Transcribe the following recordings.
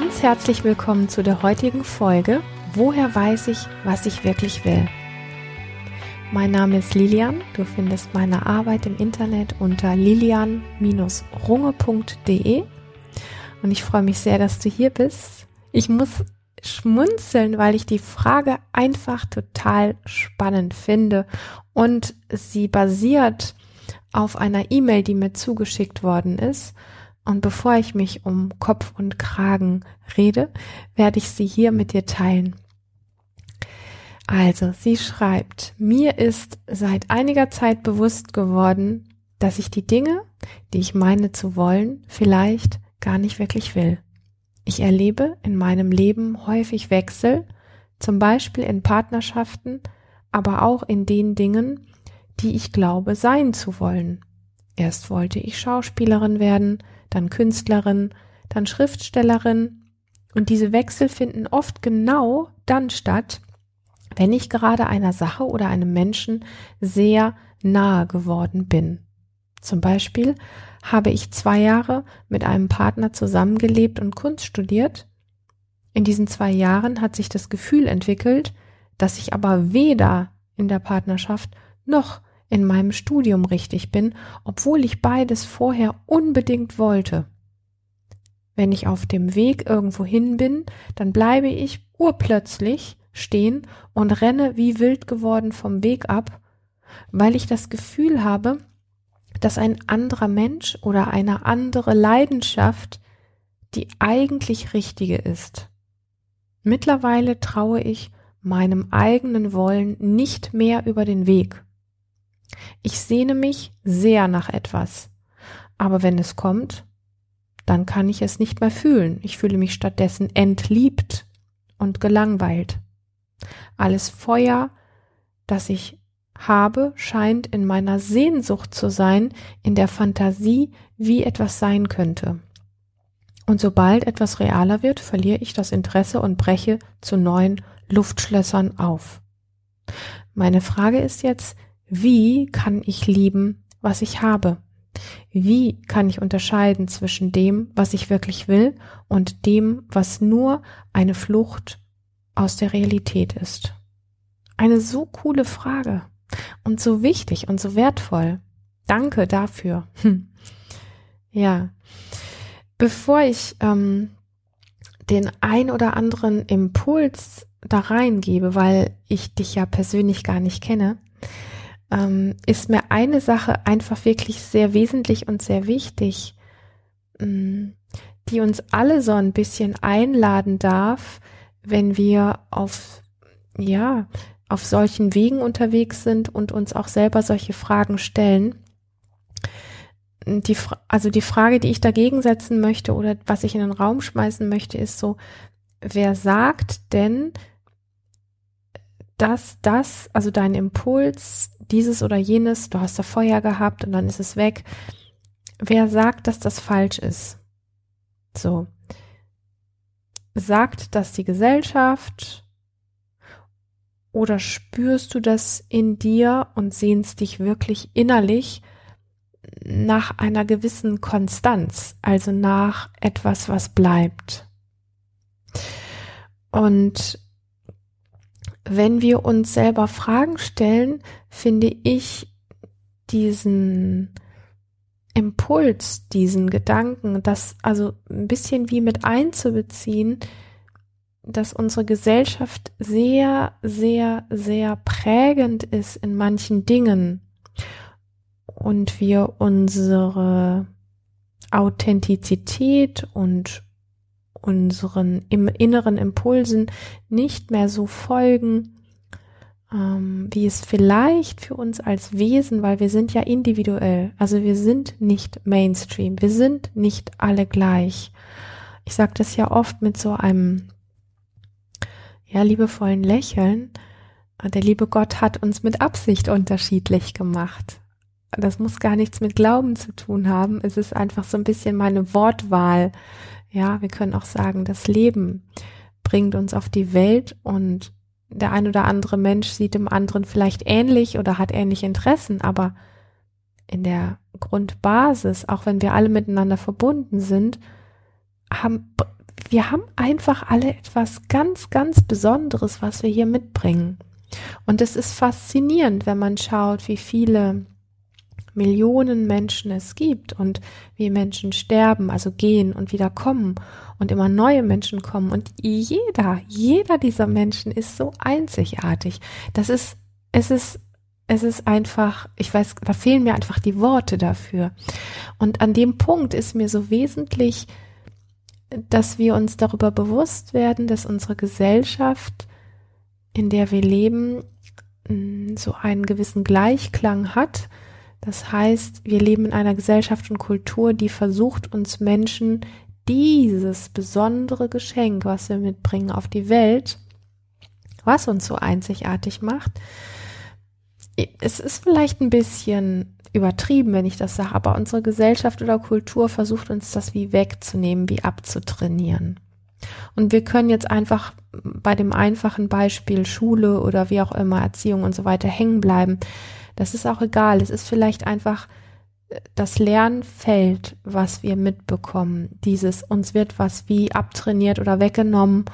ganz herzlich willkommen zu der heutigen Folge Woher weiß ich, was ich wirklich will? Mein Name ist Lilian. Du findest meine Arbeit im Internet unter lilian-runge.de und ich freue mich sehr, dass du hier bist. Ich muss schmunzeln, weil ich die Frage einfach total spannend finde und sie basiert auf einer E-Mail, die mir zugeschickt worden ist und bevor ich mich um Kopf und Kragen rede, werde ich sie hier mit dir teilen. Also, sie schreibt, mir ist seit einiger Zeit bewusst geworden, dass ich die Dinge, die ich meine zu wollen, vielleicht gar nicht wirklich will. Ich erlebe in meinem Leben häufig Wechsel, zum Beispiel in Partnerschaften, aber auch in den Dingen, die ich glaube sein zu wollen. Erst wollte ich Schauspielerin werden, dann Künstlerin, dann Schriftstellerin. Und diese Wechsel finden oft genau dann statt, wenn ich gerade einer Sache oder einem Menschen sehr nahe geworden bin. Zum Beispiel habe ich zwei Jahre mit einem Partner zusammengelebt und Kunst studiert. In diesen zwei Jahren hat sich das Gefühl entwickelt, dass ich aber weder in der Partnerschaft noch in meinem Studium richtig bin, obwohl ich beides vorher unbedingt wollte. Wenn ich auf dem Weg irgendwo hin bin, dann bleibe ich urplötzlich stehen und renne wie wild geworden vom Weg ab, weil ich das Gefühl habe, dass ein anderer Mensch oder eine andere Leidenschaft die eigentlich richtige ist. Mittlerweile traue ich meinem eigenen Wollen nicht mehr über den Weg. Ich sehne mich sehr nach etwas. Aber wenn es kommt, dann kann ich es nicht mehr fühlen. Ich fühle mich stattdessen entliebt und gelangweilt. Alles Feuer, das ich habe, scheint in meiner Sehnsucht zu sein, in der Fantasie, wie etwas sein könnte. Und sobald etwas realer wird, verliere ich das Interesse und breche zu neuen Luftschlössern auf. Meine Frage ist jetzt, wie kann ich lieben, was ich habe? Wie kann ich unterscheiden zwischen dem, was ich wirklich will und dem, was nur eine Flucht aus der Realität ist? Eine so coole Frage und so wichtig und so wertvoll. Danke dafür. Hm. Ja. Bevor ich ähm, den ein oder anderen Impuls da reingebe, weil ich dich ja persönlich gar nicht kenne, ähm, ist mir eine Sache einfach wirklich sehr wesentlich und sehr wichtig, ähm, die uns alle so ein bisschen einladen darf, wenn wir auf, ja, auf solchen Wegen unterwegs sind und uns auch selber solche Fragen stellen. Die, also die Frage, die ich dagegen setzen möchte oder was ich in den Raum schmeißen möchte, ist so, wer sagt denn, dass das, also dein Impuls, dieses oder jenes, du hast da Feuer gehabt und dann ist es weg. Wer sagt, dass das falsch ist? So. Sagt das die Gesellschaft? Oder spürst du das in dir und sehnst dich wirklich innerlich nach einer gewissen Konstanz, also nach etwas, was bleibt? Und wenn wir uns selber Fragen stellen, finde ich diesen Impuls, diesen Gedanken, das also ein bisschen wie mit einzubeziehen, dass unsere Gesellschaft sehr, sehr, sehr prägend ist in manchen Dingen und wir unsere Authentizität und unseren im inneren Impulsen nicht mehr so folgen, ähm, wie es vielleicht für uns als Wesen, weil wir sind ja individuell, also wir sind nicht Mainstream, wir sind nicht alle gleich. Ich sage das ja oft mit so einem ja liebevollen Lächeln. Der liebe Gott hat uns mit Absicht unterschiedlich gemacht. Das muss gar nichts mit Glauben zu tun haben. Es ist einfach so ein bisschen meine Wortwahl, ja, wir können auch sagen, das Leben bringt uns auf die Welt und der ein oder andere Mensch sieht dem anderen vielleicht ähnlich oder hat ähnliche Interessen, aber in der Grundbasis, auch wenn wir alle miteinander verbunden sind, haben, wir haben einfach alle etwas ganz, ganz Besonderes, was wir hier mitbringen. Und es ist faszinierend, wenn man schaut, wie viele Millionen Menschen es gibt und wie Menschen sterben, also gehen und wieder kommen und immer neue Menschen kommen. Und jeder, jeder dieser Menschen ist so einzigartig. Das ist, es ist, es ist einfach, ich weiß, da fehlen mir einfach die Worte dafür. Und an dem Punkt ist mir so wesentlich, dass wir uns darüber bewusst werden, dass unsere Gesellschaft, in der wir leben, so einen gewissen Gleichklang hat das heißt, wir leben in einer Gesellschaft und Kultur, die versucht, uns Menschen dieses besondere Geschenk, was wir mitbringen auf die Welt, was uns so einzigartig macht. Es ist vielleicht ein bisschen übertrieben, wenn ich das sage, aber unsere Gesellschaft oder Kultur versucht uns das wie wegzunehmen, wie abzutrainieren. Und wir können jetzt einfach bei dem einfachen Beispiel Schule oder wie auch immer Erziehung und so weiter hängen bleiben. Das ist auch egal. Es ist vielleicht einfach äh, das Lernfeld, was wir mitbekommen. Dieses, uns wird was wie abtrainiert oder weggenommen,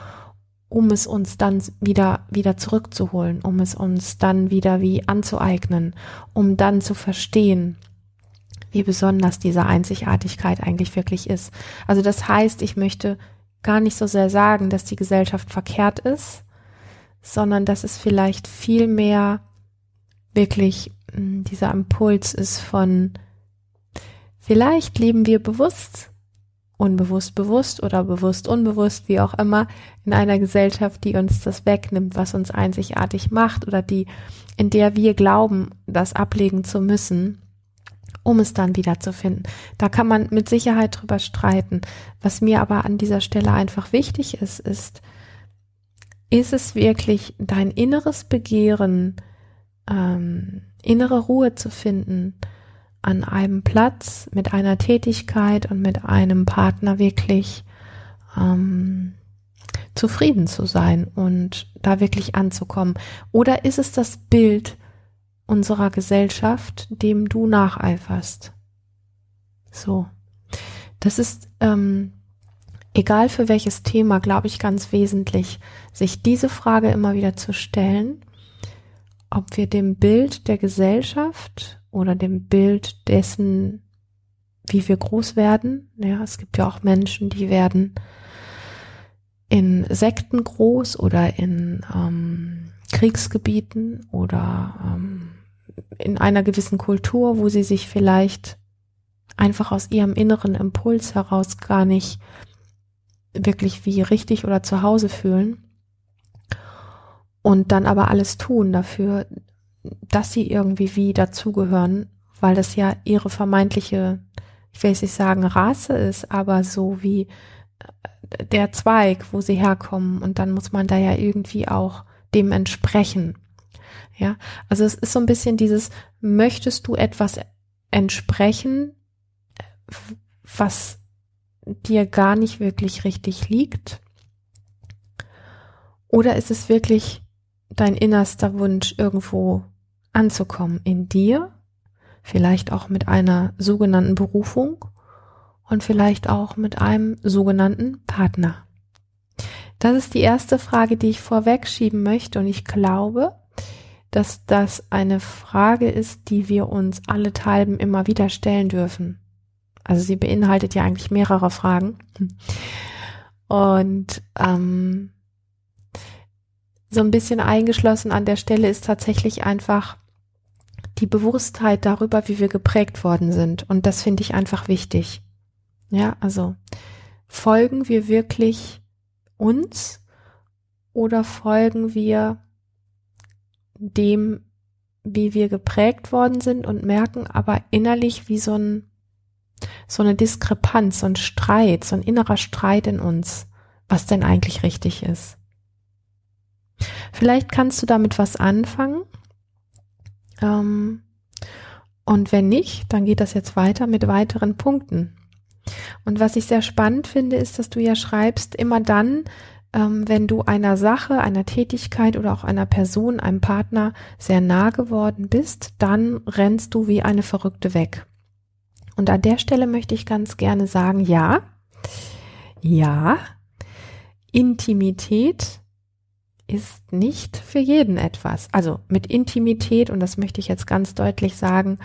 um es uns dann wieder, wieder zurückzuholen, um es uns dann wieder wie anzueignen, um dann zu verstehen, wie besonders diese Einzigartigkeit eigentlich wirklich ist. Also das heißt, ich möchte gar nicht so sehr sagen, dass die Gesellschaft verkehrt ist, sondern dass es vielleicht viel mehr wirklich dieser Impuls ist von, vielleicht leben wir bewusst, unbewusst bewusst oder bewusst unbewusst, wie auch immer, in einer Gesellschaft, die uns das wegnimmt, was uns einzigartig macht oder die, in der wir glauben, das ablegen zu müssen, um es dann wieder zu finden. Da kann man mit Sicherheit drüber streiten. Was mir aber an dieser Stelle einfach wichtig ist, ist, ist es wirklich dein inneres Begehren, ähm, innere Ruhe zu finden, an einem Platz mit einer Tätigkeit und mit einem Partner wirklich ähm, zufrieden zu sein und da wirklich anzukommen? Oder ist es das Bild unserer Gesellschaft, dem du nacheiferst? So. Das ist ähm, egal für welches Thema, glaube ich, ganz wesentlich, sich diese Frage immer wieder zu stellen ob wir dem Bild der Gesellschaft oder dem Bild dessen, wie wir groß werden, ja, es gibt ja auch Menschen, die werden in Sekten groß oder in ähm, Kriegsgebieten oder ähm, in einer gewissen Kultur, wo sie sich vielleicht einfach aus ihrem inneren Impuls heraus gar nicht wirklich wie richtig oder zu Hause fühlen und dann aber alles tun dafür, dass sie irgendwie wie dazugehören, weil das ja ihre vermeintliche, ich will jetzt nicht sagen Rasse ist, aber so wie äh, der Zweig, wo sie herkommen und dann muss man da ja irgendwie auch dem entsprechen. Ja, also es ist so ein bisschen dieses, möchtest du etwas entsprechen, was dir gar nicht wirklich richtig liegt? Oder ist es wirklich dein innerster Wunsch irgendwo anzukommen in dir, vielleicht auch mit einer sogenannten Berufung und vielleicht auch mit einem sogenannten Partner. Das ist die erste Frage, die ich vorwegschieben möchte und ich glaube, dass das eine Frage ist, die wir uns alle Talben immer wieder stellen dürfen. Also sie beinhaltet ja eigentlich mehrere Fragen. Und ähm, so ein bisschen eingeschlossen an der Stelle ist tatsächlich einfach die Bewusstheit darüber, wie wir geprägt worden sind. Und das finde ich einfach wichtig. Ja, also folgen wir wirklich uns oder folgen wir dem, wie wir geprägt worden sind und merken aber innerlich wie so ein, so eine Diskrepanz, so ein Streit, so ein innerer Streit in uns, was denn eigentlich richtig ist. Vielleicht kannst du damit was anfangen. Ähm, und wenn nicht, dann geht das jetzt weiter mit weiteren Punkten. Und was ich sehr spannend finde, ist, dass du ja schreibst, immer dann, ähm, wenn du einer Sache, einer Tätigkeit oder auch einer Person, einem Partner sehr nah geworden bist, dann rennst du wie eine Verrückte weg. Und an der Stelle möchte ich ganz gerne sagen, ja, ja, Intimität ist nicht für jeden etwas. Also mit Intimität, und das möchte ich jetzt ganz deutlich sagen,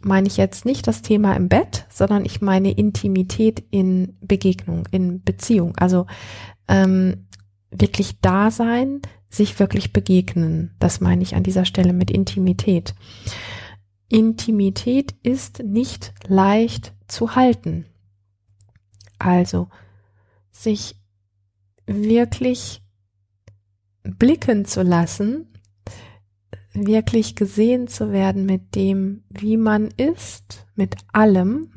meine ich jetzt nicht das Thema im Bett, sondern ich meine Intimität in Begegnung, in Beziehung. Also ähm, wirklich da sein, sich wirklich begegnen. Das meine ich an dieser Stelle mit Intimität. Intimität ist nicht leicht zu halten. Also sich wirklich blicken zu lassen, wirklich gesehen zu werden mit dem, wie man ist, mit allem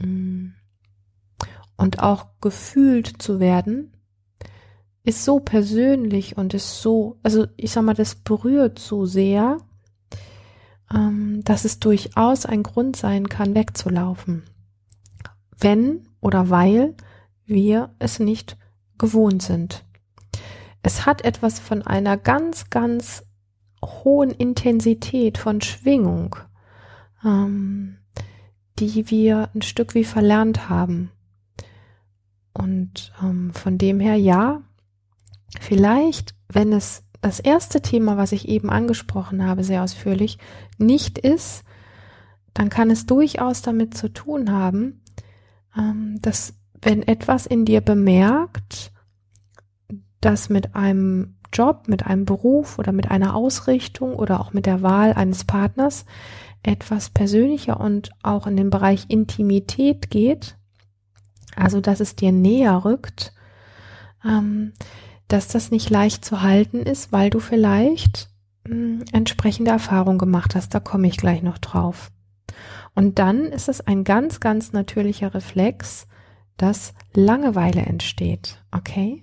mm, und auch gefühlt zu werden, ist so persönlich und ist so, also ich sag mal, das berührt so sehr, ähm, dass es durchaus ein Grund sein kann, wegzulaufen. Wenn oder weil wir es nicht gewohnt sind. Es hat etwas von einer ganz, ganz hohen Intensität von Schwingung, ähm, die wir ein Stück wie verlernt haben. Und ähm, von dem her, ja, vielleicht, wenn es das erste Thema, was ich eben angesprochen habe, sehr ausführlich, nicht ist, dann kann es durchaus damit zu tun haben, ähm, dass wenn etwas in dir bemerkt, dass mit einem Job, mit einem Beruf oder mit einer Ausrichtung oder auch mit der Wahl eines Partners etwas persönlicher und auch in den Bereich Intimität geht, also dass es dir näher rückt, ähm, dass das nicht leicht zu halten ist, weil du vielleicht mh, hm, entsprechende Erfahrungen gemacht hast. Da komme ich gleich noch drauf. Und dann ist es ein ganz, ganz natürlicher Reflex, dass Langeweile entsteht. Okay?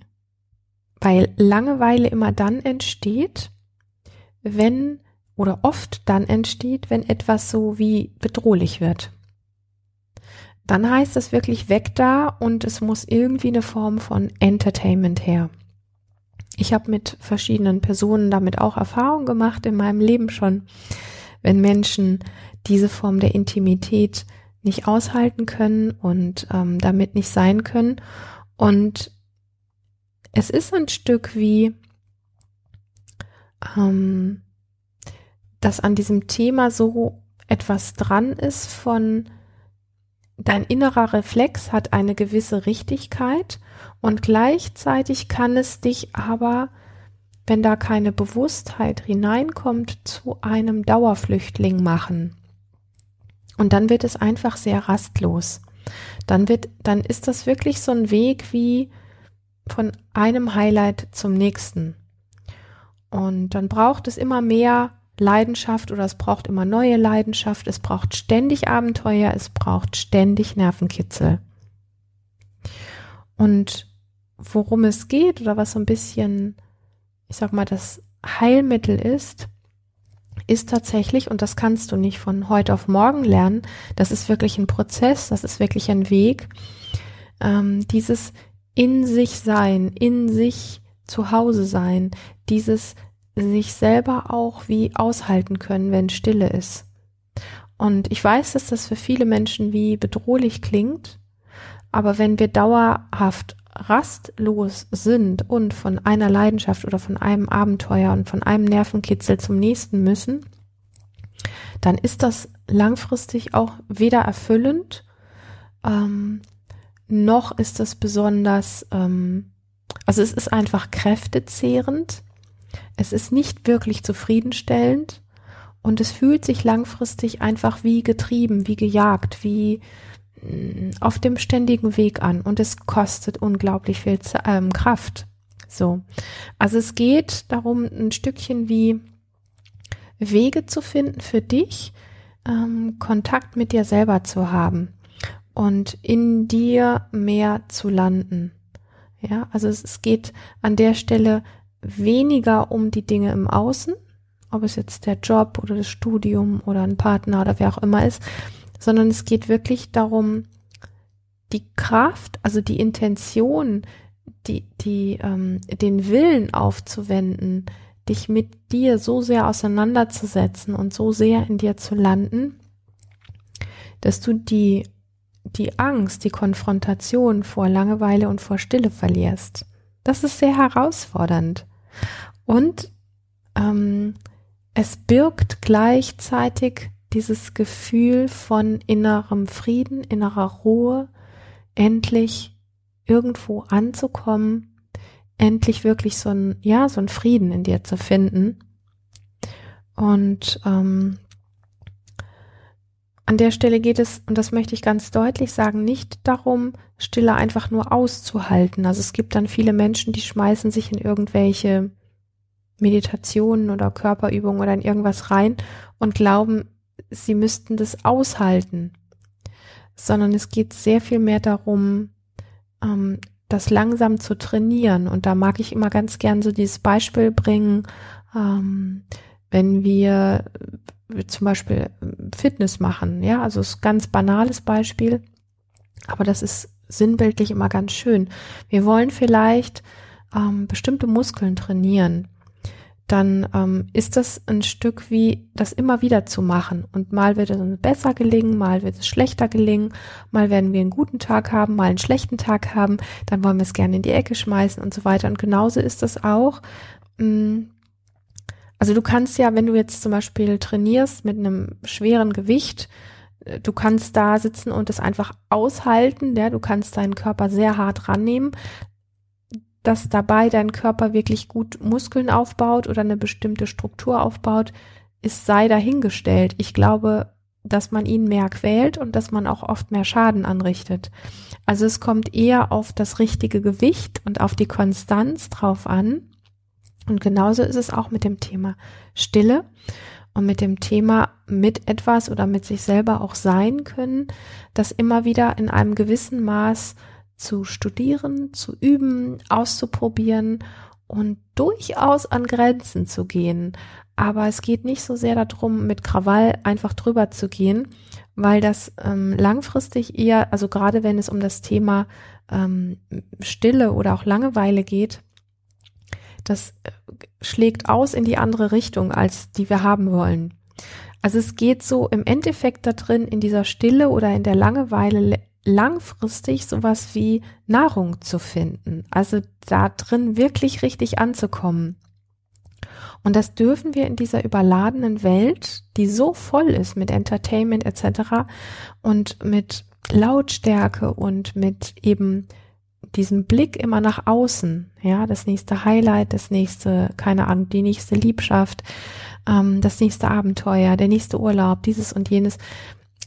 Weil Langeweile immer dann entsteht, wenn oder oft dann entsteht, wenn etwas so wie bedrohlich wird. Dann heißt es wirklich weg da und es muss irgendwie eine Form von Entertainment her. Ich habe mit verschiedenen Personen damit auch Erfahrung gemacht in meinem Leben schon, wenn Menschen diese Form der Intimität nicht aushalten können und ähm, damit nicht sein können. Und es ist ein Stück wie, ähm, dass an diesem Thema so etwas dran ist von dein innerer Reflex hat eine gewisse Richtigkeit und gleichzeitig kann es dich aber, wenn da keine Bewusstheit hineinkommt, zu einem Dauerflüchtling machen. Und dann wird es einfach sehr rastlos. Dann wird, dann ist das wirklich so ein Weg wie von einem Highlight zum nächsten. Und dann braucht es immer mehr Leidenschaft oder es braucht immer neue Leidenschaft, es braucht ständig Abenteuer, es braucht ständig Nervenkitzel. Und worum es geht oder was so ein bisschen, ich sag mal, das Heilmittel ist, ist tatsächlich, und das kannst du nicht von heute auf morgen lernen, das ist wirklich ein Prozess, das ist wirklich ein Weg, ähm, dieses in sich sein, in sich zu Hause sein, dieses sich selber auch wie aushalten können, wenn Stille ist. Und ich weiß, dass das für viele Menschen wie bedrohlich klingt, aber wenn wir dauerhaft rastlos sind und von einer Leidenschaft oder von einem Abenteuer und von einem Nervenkitzel zum nächsten müssen, dann ist das langfristig auch weder erfüllend, ähm, noch ist es besonders, ähm, also es ist einfach kräftezehrend es ist nicht wirklich zufriedenstellend und es fühlt sich langfristig einfach wie getrieben, wie gejagt, wie mm, auf dem ständigen Weg an und es kostet unglaublich viel ähm, Kraft. So. Also es geht darum, ein Stückchen wie Wege zu finden für dich, ähm, Kontakt mit dir selber zu haben und in dir mehr zu landen. Ja, also es, es geht an der Stelle weniger um die Dinge im Außen, ob es jetzt der Job oder das Studium oder ein Partner oder wer auch immer ist, sondern es geht wirklich darum, die Kraft, also die Intention, die, die, ähm, den Willen aufzuwenden, dich mit dir so sehr auseinanderzusetzen und so sehr in dir zu landen, dass du die, die Angst, die Konfrontation vor Langeweile und vor Stille verlierst. Das ist sehr herausfordernd. Und ähm, es birgt gleichzeitig dieses Gefühl von innerem Frieden, innerer Ruhe, endlich irgendwo anzukommen, endlich wirklich so ein, ja, so ein Frieden in dir zu finden. Und ähm, an der Stelle geht es, und das möchte ich ganz deutlich sagen, nicht darum, Stille einfach nur auszuhalten. Also es gibt dann viele Menschen, die schmeißen sich in irgendwelche Meditationen oder Körperübungen oder in irgendwas rein und glauben, sie müssten das aushalten. Sondern es geht sehr viel mehr darum, ähm, das langsam zu trainieren. Und da mag ich immer ganz gern so dieses Beispiel bringen, ähm, wenn wir äh, zum Beispiel äh, Fitness machen, ja, also ist ganz banales Beispiel, aber das ist sinnbildlich immer ganz schön. Wir wollen vielleicht ähm, bestimmte Muskeln trainieren dann ähm, ist das ein Stück wie das immer wieder zu machen. Und mal wird es uns besser gelingen, mal wird es schlechter gelingen, mal werden wir einen guten Tag haben, mal einen schlechten Tag haben, dann wollen wir es gerne in die Ecke schmeißen und so weiter. Und genauso ist das auch. Mh, mm, also du kannst ja, wenn du jetzt zum Beispiel trainierst mit einem schweren Gewicht, äh, du kannst da sitzen und es einfach aushalten, ja, du kannst deinen Körper sehr hart rannehmen, dass dabei dein Körper wirklich gut Muskeln aufbaut oder eine bestimmte Struktur aufbaut, ist sei dahingestellt. Ich glaube, dass man ihn mehr quält und dass man auch oft mehr Schaden anrichtet. Also es kommt eher auf das richtige Gewicht und auf die Konstanz drauf an. Und genauso ist es auch mit dem Thema Stille und mit dem Thema mit etwas oder mit sich selber auch sein können, das immer wieder in einem gewissen Maß zu studieren, zu üben, auszuprobieren und durchaus an Grenzen zu gehen. Aber es geht nicht so sehr darum, mit Krawall einfach drüber zu gehen, weil das ähm, langfristig eher, also gerade wenn es um das Thema ähm, Stille oder auch Langeweile geht, das äh, schlägt aus in die andere Richtung, als die wir haben wollen. Also es geht so im Endeffekt da drin, in dieser Stille oder in der Langeweile langfristig sowas wie Nahrung zu finden. Also da drin wirklich richtig anzukommen. Und das dürfen wir in dieser überladenen Welt, die so voll ist mit Entertainment etc. und mit Lautstärke und mit eben diesem Blick immer nach außen, ja, das nächste Highlight, das nächste, keine Ahnung, die nächste Liebschaft, ähm, das nächste Abenteuer, der nächste Urlaub, dieses und jenes,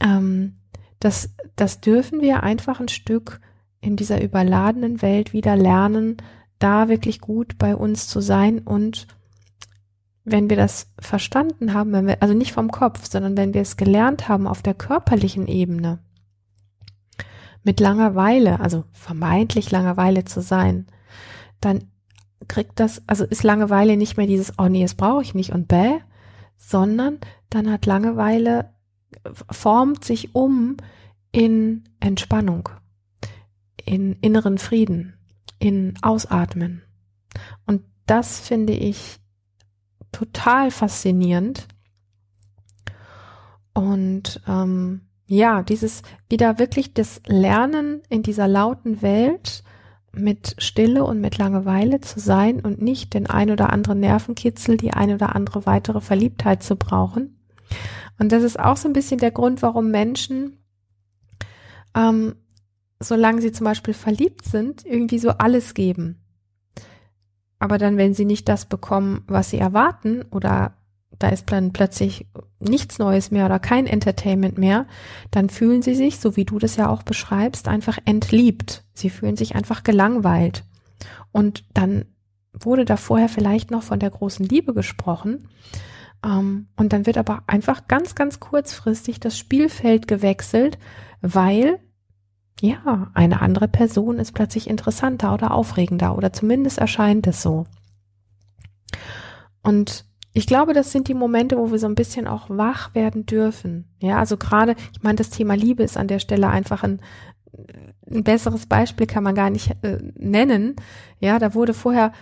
ähm, das, das dürfen wir einfach ein Stück in dieser überladenen Welt wieder lernen, da wirklich gut bei uns zu sein und wenn wir das verstanden haben, wenn wir, also nicht vom Kopf, sondern wenn wir es gelernt haben auf der körperlichen Ebene, mit Langeweile, also vermeintlich Langeweile zu sein, dann kriegt das, also ist Langeweile nicht mehr dieses, oh nee, das brauche ich nicht und bäh, sondern dann hat Langeweile formt sich um in Entspannung, in inneren Frieden, in Ausatmen. Und das finde ich total faszinierend. Und ähm, ja, dieses wieder wirklich das Lernen in dieser lauten Welt mit Stille und mit Langeweile zu sein und nicht den ein oder anderen Nervenkitzel, die ein oder andere weitere Verliebtheit zu brauchen, und das ist auch so ein bisschen der Grund, warum Menschen, ähm, solange sie zum Beispiel verliebt sind, irgendwie so alles geben. Aber dann, wenn sie nicht das bekommen, was sie erwarten, oder da ist dann plötzlich nichts Neues mehr oder kein Entertainment mehr, dann fühlen sie sich, so wie du das ja auch beschreibst, einfach entliebt. Sie fühlen sich einfach gelangweilt. Und dann wurde da vorher vielleicht noch von der großen Liebe gesprochen. Ähm, und dann wird aber einfach ganz, ganz kurzfristig das Spielfeld gewechselt, weil ja, eine andere Person ist plötzlich interessanter oder aufregender oder zumindest erscheint es so. Und ich glaube, das sind die Momente, wo wir so ein bisschen auch wach werden dürfen. Ja, also gerade, ich meine, das Thema Liebe ist an der Stelle einfach ein, ein besseres Beispiel kann man gar nicht äh, nennen. Ja, da wurde vorher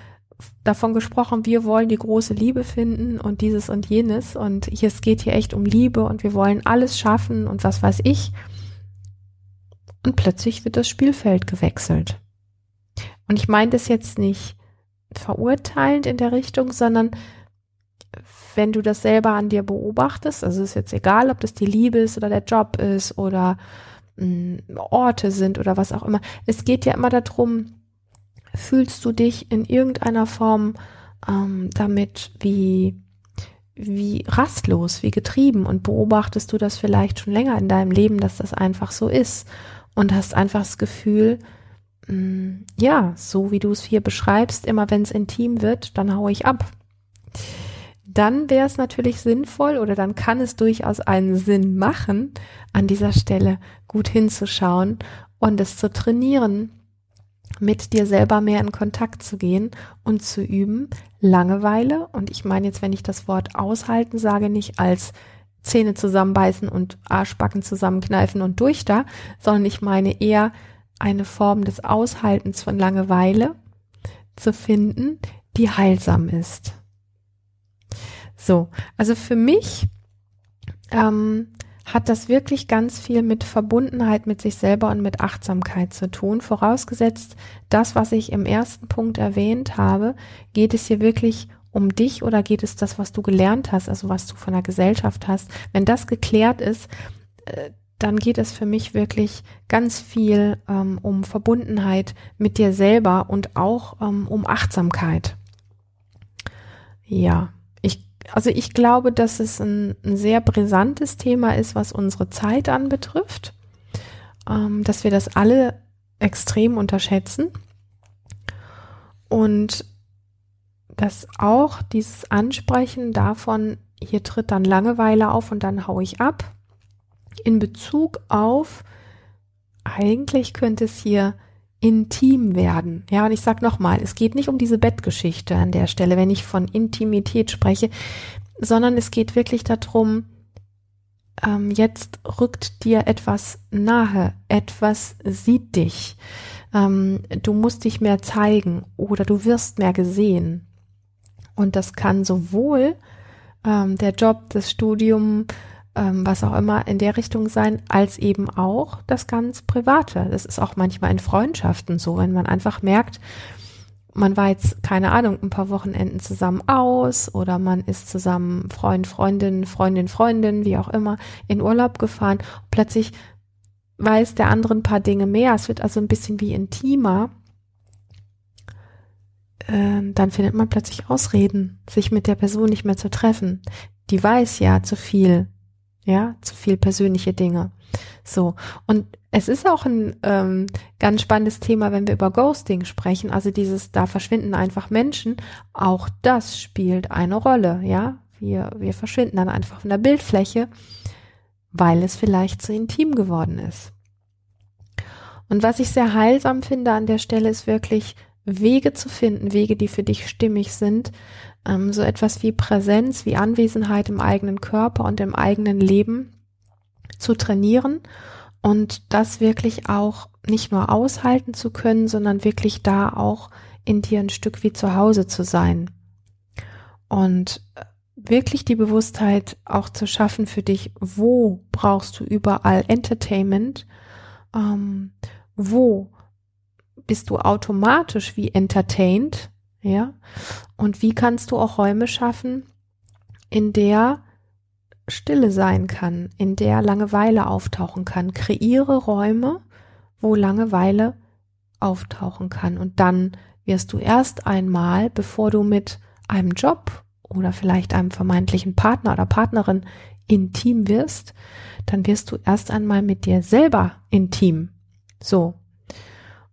davon gesprochen, wir wollen die große Liebe finden und dieses und jenes und hier, es geht hier echt um Liebe und wir wollen alles schaffen und was weiß ich. Und plötzlich wird das Spielfeld gewechselt. Und ich meine das jetzt nicht verurteilend in der Richtung, sondern wenn du das selber an dir beobachtest, also ist jetzt egal, ob das die Liebe ist oder der Job ist oder mh, hm, Orte sind oder was auch immer. Es geht ja immer darum, fühlst du dich in irgendeiner Form ähm, damit wie wie rastlos, wie getrieben und beobachtest du das vielleicht schon länger in deinem Leben, dass das einfach so ist und hast einfach das Gefühl, mh, hm, ja, so wie du es hier beschreibst, immer wenn es intim wird, dann hau ich ab dann wäre es natürlich sinnvoll oder dann kann es durchaus einen Sinn machen, an dieser Stelle gut hinzuschauen und es zu trainieren, mit dir selber mehr in Kontakt zu gehen und zu üben, Langeweile, und ich meine jetzt, wenn ich das Wort aushalten sage, nicht als Zähne zusammenbeißen und Arschbacken zusammenkneifen und durch da, sondern ich meine eher eine Form des Aushaltens von Langeweile zu finden, die heilsam ist. So, also für mich ähm, hat das wirklich ganz viel mit Verbundenheit mit sich selber und mit Achtsamkeit zu tun. Vorausgesetzt, das, was ich im ersten Punkt erwähnt habe, geht es hier wirklich um dich oder geht es das, was du gelernt hast, also was du von der Gesellschaft hast. Wenn das geklärt ist, äh, dann geht es für mich wirklich ganz viel ähm, um Verbundenheit mit dir selber und auch ähm, um Achtsamkeit. Ja also ich glaube, dass es ein, ein, sehr brisantes Thema ist, was unsere Zeit anbetrifft, ähm, dass wir das alle extrem unterschätzen. Und dass auch dieses Ansprechen davon, hier tritt dann Langeweile auf und dann hau ich ab, in Bezug auf, eigentlich könnte es hier intim werden. Ja, und ich sag nochmal, es geht nicht um diese Bettgeschichte an der Stelle, wenn ich von Intimität spreche, sondern es geht wirklich darum, ähm, jetzt rückt dir etwas nahe, etwas sieht dich. Ähm, du musst dich mehr zeigen oder du wirst mehr gesehen. Und das kann sowohl ähm, der Job, das Studium, ähm, was auch immer in der Richtung sein, als eben auch das ganz Private. Das ist auch manchmal in Freundschaften so, wenn man einfach merkt, man war jetzt, keine Ahnung, ein paar Wochenenden zusammen aus oder man ist zusammen Freund, Freundin, Freundin, Freundin, wie auch immer, in Urlaub gefahren. Plötzlich weiß der andere ein paar Dinge mehr. Es wird also ein bisschen wie intimer. Äh, dann findet man plötzlich Ausreden, sich mit der Person nicht mehr zu treffen. Die weiß ja zu viel ja, zu viel persönliche Dinge. So. Und es ist auch ein ähm, ganz spannendes Thema, wenn wir über Ghosting sprechen, also dieses, da verschwinden einfach Menschen. Auch das spielt eine Rolle, ja. Wir, wir verschwinden dann einfach von der Bildfläche, weil es vielleicht zu intim geworden ist. Und was ich sehr heilsam finde an der Stelle ist wirklich Wege zu finden, Wege, die für dich stimmig sind, ähm, so etwas wie Präsenz, wie Anwesenheit im eigenen Körper und im eigenen Leben zu trainieren und das wirklich auch nicht nur aushalten zu können, sondern wirklich da auch in dir ein Stück wie zu Hause zu sein. Und wirklich die Bewusstheit auch zu schaffen für dich, wo brauchst du überall Entertainment, ähm, wo bist du automatisch wie entertained ja? Und wie kannst du auch Räume schaffen, in der Stille sein kann, in der Langeweile auftauchen kann. Kreiere Räume, wo Langeweile auftauchen kann. Und dann wirst du erst einmal, bevor du mit einem Job oder vielleicht einem vermeintlichen Partner oder Partnerin intim wirst, dann wirst du erst einmal mit dir selber intim. So,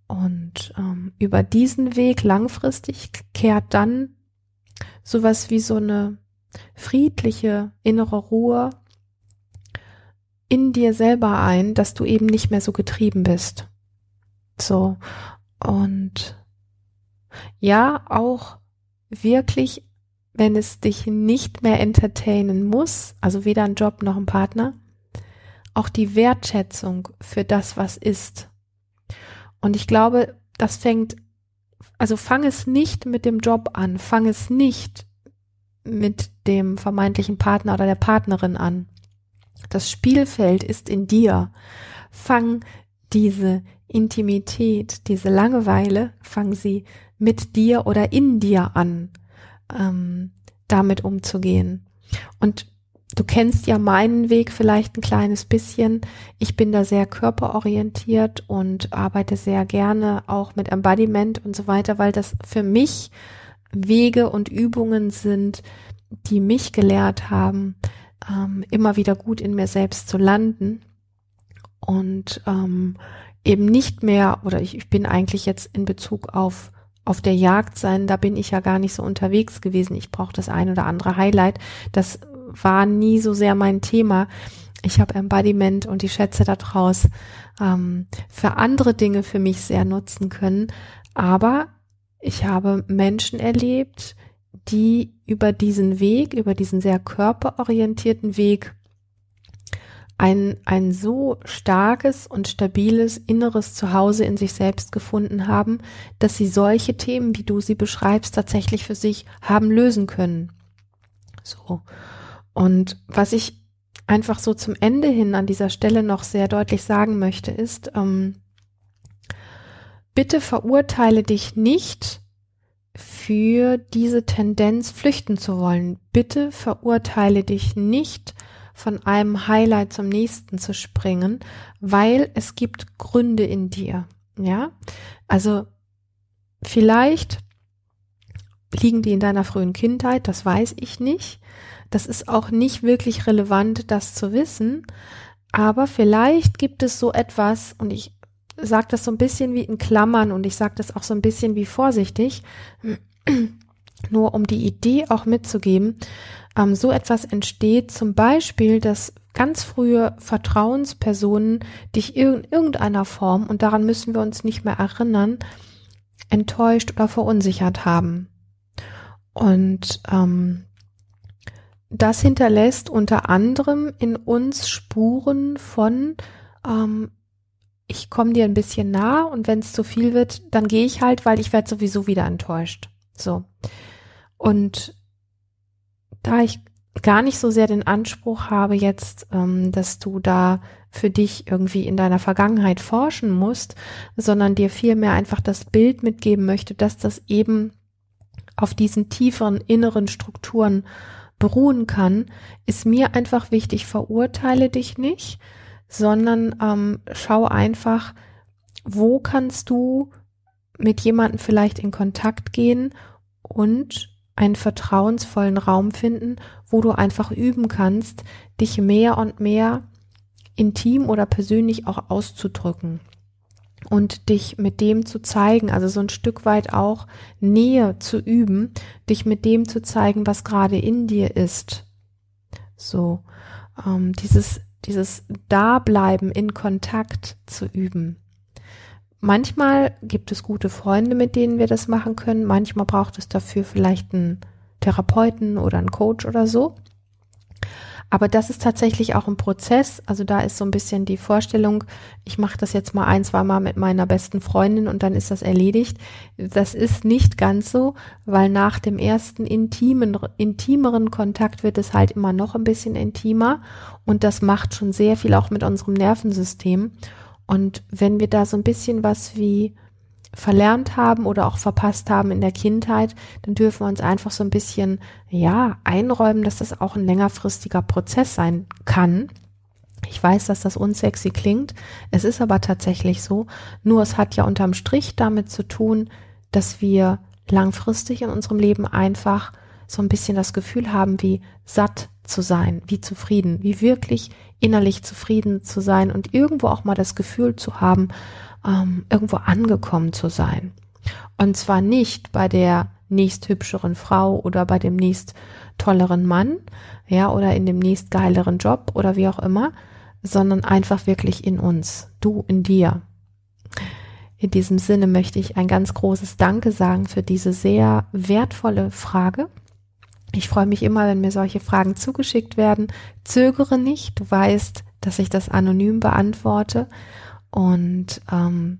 und ähm, über diesen Weg langfristig kehrt dann sowas wie so eine friedliche innere Ruhe in dir selber ein, dass du eben nicht mehr so getrieben bist. So. Und ja, auch wirklich, wenn es dich nicht mehr entertainen muss, also weder ein Job noch ein Partner, auch die Wertschätzung für das, was ist, und ich glaube, das fängt, also fang es nicht mit dem Job an, fang es nicht mit dem vermeintlichen Partner oder der Partnerin an. Das Spielfeld ist in dir. Fang diese Intimität, diese Langeweile, fang sie mit dir oder in dir an, ähm, damit umzugehen. Und du kennst ja meinen Weg vielleicht ein kleines bisschen. Ich bin da sehr körperorientiert und arbeite sehr gerne auch mit Embodiment und so weiter, weil das für mich Wege und Übungen sind, die mich gelehrt haben, ähm, immer wieder gut in mir selbst zu landen und ähm, eben nicht mehr, oder ich, ich bin eigentlich jetzt in Bezug auf auf der Jagd sein, da bin ich ja gar nicht so unterwegs gewesen. Ich brauche das ein oder andere Highlight. Das war nie so sehr mein Thema. Ich habe Embodiment und die Schätze daraus ähm, für andere Dinge für mich sehr nutzen können. Aber ich habe Menschen erlebt, die über diesen Weg, über diesen sehr körperorientierten Weg ein, ein so starkes und stabiles inneres Zuhause in sich selbst gefunden haben, dass sie solche Themen, wie du sie beschreibst, tatsächlich für sich haben lösen können. So. Und was ich einfach so zum Ende hin an dieser Stelle noch sehr deutlich sagen möchte, ist, ähm, bitte verurteile dich nicht für diese Tendenz flüchten zu wollen. Bitte verurteile dich nicht von einem Highlight zum nächsten zu springen, weil es gibt Gründe in dir. Ja, also vielleicht liegen die in deiner frühen Kindheit, das weiß ich nicht. Das ist auch nicht wirklich relevant, das zu wissen. Aber vielleicht gibt es so etwas, und ich sage das so ein bisschen wie in Klammern und ich sage das auch so ein bisschen wie vorsichtig, nur um die Idee auch mitzugeben, ähm, so etwas entsteht, zum Beispiel, dass ganz frühe Vertrauenspersonen dich in irgendeiner Form, und daran müssen wir uns nicht mehr erinnern, enttäuscht oder verunsichert haben. Und ähm, das hinterlässt unter anderem in uns Spuren von ähm, ich komme dir ein bisschen nah und wenn es zu viel wird, dann gehe ich halt, weil ich werde sowieso wieder enttäuscht. So. Und da ich gar nicht so sehr den Anspruch habe jetzt, ähm, dass du da für dich irgendwie in deiner Vergangenheit forschen musst, sondern dir vielmehr einfach das Bild mitgeben möchte, dass das eben auf diesen tieferen inneren Strukturen beruhen kann, ist mir einfach wichtig, verurteile dich nicht, sondern ähm, schau einfach, wo kannst du mit jemandem vielleicht in Kontakt gehen und einen vertrauensvollen Raum finden, wo du einfach üben kannst, dich mehr und mehr intim oder persönlich auch auszudrücken und dich mit dem zu zeigen, also so ein Stück weit auch Nähe zu üben, dich mit dem zu zeigen, was gerade in dir ist. So, ähm, dieses, dieses Dableiben in Kontakt zu üben. Manchmal gibt es gute Freunde, mit denen wir das machen können. Manchmal braucht es dafür vielleicht einen Therapeuten oder einen Coach oder so. Aber das ist tatsächlich auch ein Prozess. Also da ist so ein bisschen die Vorstellung, ich mache das jetzt mal ein, zwei Mal mit meiner besten Freundin und dann ist das erledigt. Das ist nicht ganz so, weil nach dem ersten intimen, intimeren Kontakt wird es halt immer noch ein bisschen intimer und das macht schon sehr viel auch mit unserem Nervensystem. Und wenn wir da so ein bisschen was wie verlernt haben oder auch verpasst haben in der Kindheit, dann dürfen wir uns einfach so ein bisschen, ja, einräumen, dass das auch ein längerfristiger Prozess sein kann. Ich weiß, dass das unsexy klingt. Es ist aber tatsächlich so. Nur es hat ja unterm Strich damit zu tun, dass wir langfristig in unserem Leben einfach so ein bisschen das Gefühl haben, wie satt zu sein, wie zufrieden, wie wirklich innerlich zufrieden zu sein und irgendwo auch mal das Gefühl zu haben, ähm, irgendwo angekommen zu sein. Und zwar nicht bei der nächst hübscheren Frau oder bei dem nächst tolleren Mann, ja, oder in dem nächst geileren Job oder wie auch immer, sondern einfach wirklich in uns, du in dir. In diesem Sinne möchte ich ein ganz großes Danke sagen für diese sehr wertvolle Frage. Ich freue mich immer, wenn mir solche Fragen zugeschickt werden. Zögere nicht, du weißt, dass ich das anonym beantworte und ähm,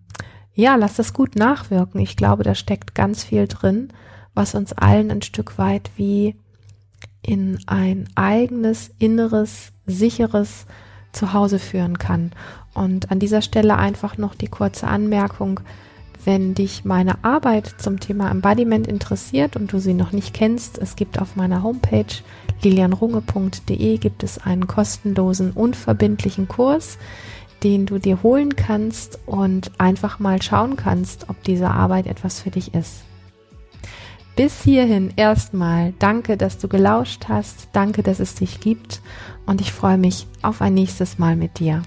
ja, lass das gut nachwirken. Ich glaube, da steckt ganz viel drin, was uns allen ein Stück weit wie in ein eigenes, inneres, sicheres Zuhause führen kann. Und an dieser Stelle einfach noch die kurze Anmerkung, wenn dich meine Arbeit zum Thema Embodiment interessiert und du sie noch nicht kennst, es gibt auf meiner Homepage lilianrunge.de gibt es einen kostenlosen, unverbindlichen Kurs, den du dir holen kannst und einfach mal schauen kannst, ob diese Arbeit etwas für dich ist. Bis hierhin erstmal danke, dass du gelauscht hast, danke, dass es dich gibt und ich freue mich auf ein nächstes Mal mit dir.